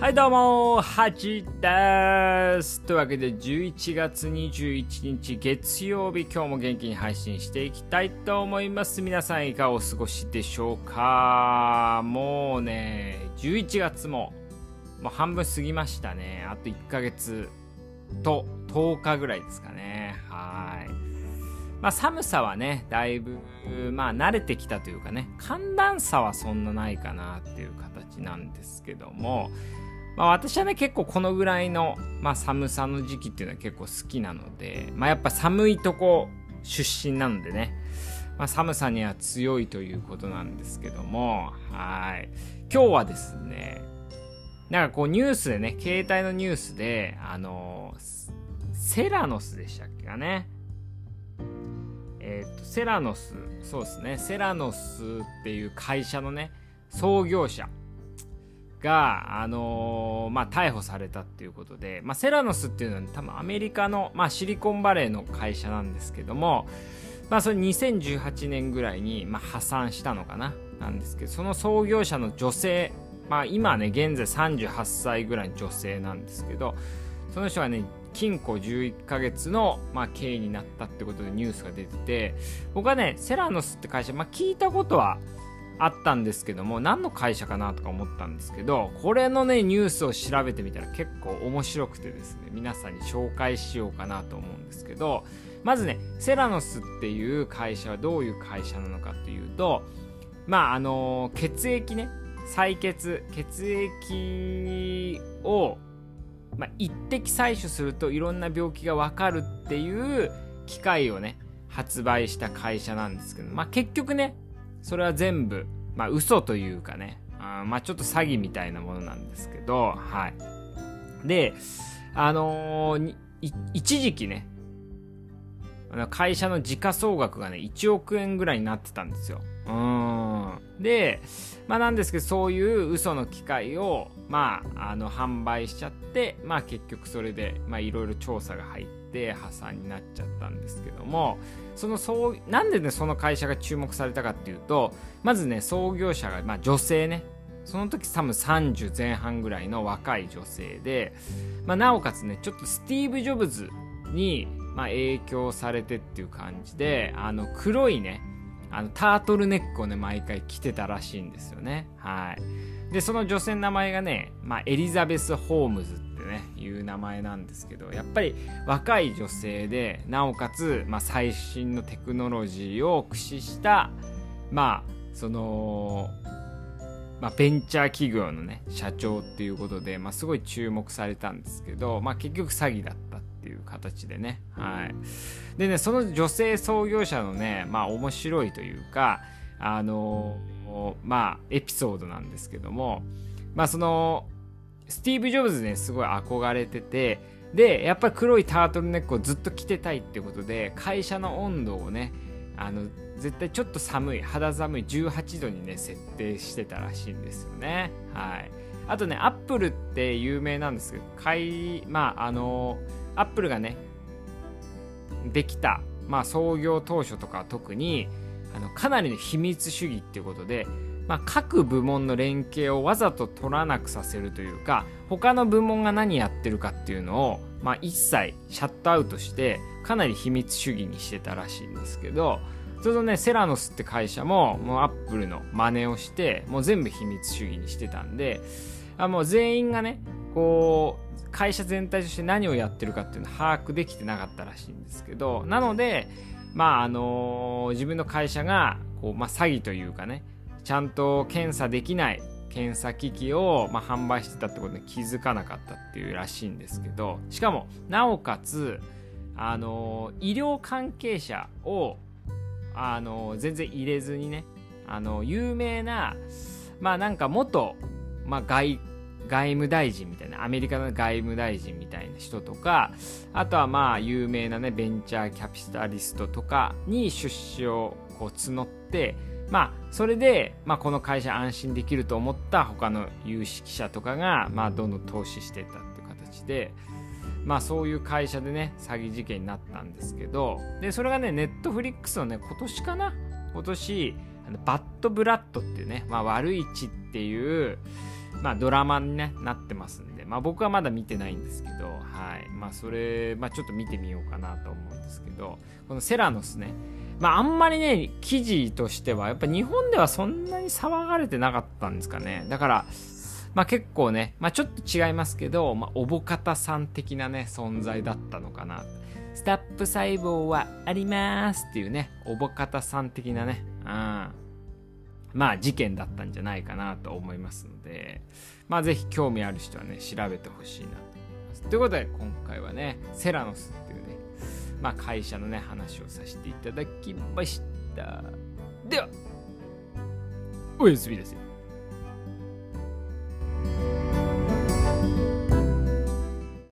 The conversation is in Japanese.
はいどうも、ハチです。というわけで11月21日月曜日、今日も元気に配信していきたいと思います。皆さんいかがお過ごしでしょうか？もうね、11月ももう半分過ぎましたね。あと1ヶ月と10日ぐらいですかね。はい。まあ寒さはね、だいぶ、まあ慣れてきたというかね、寒暖差はそんなないかなっていう形なんですけども、まあ、私はね結構このぐらいの、まあ、寒さの時期っていうのは結構好きなので、まあ、やっぱ寒いとこ出身なのでね、まあ、寒さには強いということなんですけどもはい。今日はですねなんかこうニュースでね携帯のニュースであのセラノスでしたっけかね。えっ、とセラノスそうですね。セラノスっていう会社のね創業者。が、あのー、まあ、逮捕されたっていうことで、まあ、セラノスっていうのは、多分アメリカの、まあ、シリコンバレーの会社なんですけども、まあ、それ2018年ぐらいに、まあ、破産したのかななんですけど、その創業者の女性、まあ、今ね、現在38歳ぐらいの女性なんですけど、その人がね、禁錮11ヶ月の、まあ、刑になったってことでニュースが出てて、僕はね、セラノスって会社、まあ、聞いたことはあったんですけども何の会社かなとか思ったんですけどこれのねニュースを調べてみたら結構面白くてですね皆さんに紹介しようかなと思うんですけどまずねセラノスっていう会社はどういう会社なのかっていうとまああの血液ね採血血液を、まあ、一滴採取するといろんな病気がわかるっていう機械をね発売した会社なんですけど、まあ、結局ねそれは全部、まあ、嘘というかね、あまあ、ちょっと詐欺みたいなものなんですけど、はい。で、あのー、一時期ね、会社の時価総額がね、1億円ぐらいになってたんですよ。うん。で、まあなんですけど、そういう嘘の機械を、まあ、あの、販売しちゃって、まあ結局それで、まあいろいろ調査が入って、破産になっちゃったんですけども、そのそうなんでねその会社が注目されたかっていうとまずね創業者が、まあ、女性ねその時多分30前半ぐらいの若い女性で、まあ、なおかつねちょっとスティーブ・ジョブズに、まあ、影響されてっていう感じであの黒いねあのタートルネックをね毎回着てたらしいんですよね。はい。でその女性の名前がね、まあ、エリザベス・ホームズってねいう名前なんですけどやっぱり若い女性でなおかつ、まあ、最新のテクノロジーを駆使したまあそのまあ、ベンチャー企業のね社長っていうことで、まあ、すごい注目されたんですけど、まあ、結局詐欺だったっていう形でねはいでねその女性創業者のねまあ面白いというかあのまあエピソードなんですけどもまあそのスティーブ・ジョブズね、すごい憧れてて、で、やっぱり黒いタートルネックをずっと着てたいってことで、会社の温度をね、あの、絶対ちょっと寒い、肌寒い18度にね、設定してたらしいんですよね。はい。あとね、アップルって有名なんですけど、い、まあ、あの、アップルがね、できた、まあ、創業当初とか特に、あのかなりの秘密主義っていうことでまあ、各部門の連携をわざと取らなくさせるというか他の部門が何やってるかっていうのを、まあ、一切シャットアウトしてかなり秘密主義にしてたらしいんですけどちょうどねセラノスって会社ももうアップルの真似をしてもう全部秘密主義にしてたんであもう全員がねこう会社全体として何をやってるかっていうのを把握できてなかったらしいんですけどなのでまああの、自分の会社がこう、まあ、詐欺というかねちゃんと検査できない検査機器を、まあ、販売してたってことに気づかなかったっていうらしいんですけどしかもなおかつあの医療関係者をあの全然入れずにねあの有名なまあなんか元、まあ、外外務大臣みたいなアメリカの外務大臣みたいな人とかあとはまあ有名なねベンチャーキャピタリストとかに出資をこう募ってまあ、それで、まあ、この会社安心できると思った他の有識者とかが、まあ、どんどん投資してったっていう形で、まあ、そういう会社でね、詐欺事件になったんですけど、で、それがね、ネットフリックスのね、今年かな？今年、あのバッドブラッドっていうね、まあ、悪い血っていう、まあドラマに、ね、なってますんで、まあ僕はまだ見てないんですけど、はい。まあそれ、まあちょっと見てみようかなと思うんですけど、このセラノスね、まああんまりね、記事としては、やっぱ日本ではそんなに騒がれてなかったんですかね。だから、まあ結構ね、まあちょっと違いますけど、まあおぼかたさん的なね、存在だったのかな。スタップ細胞はありますっていうね、おぼかたさん的なね、うん。まあ事件だったんじゃないかなと思いますので、まあぜひ興味ある人はね、調べてほしいなと思います。ということで、今回はね、セラノスっていうね、まあ会社のね、話をさせていただきました。では、おやすみですよ。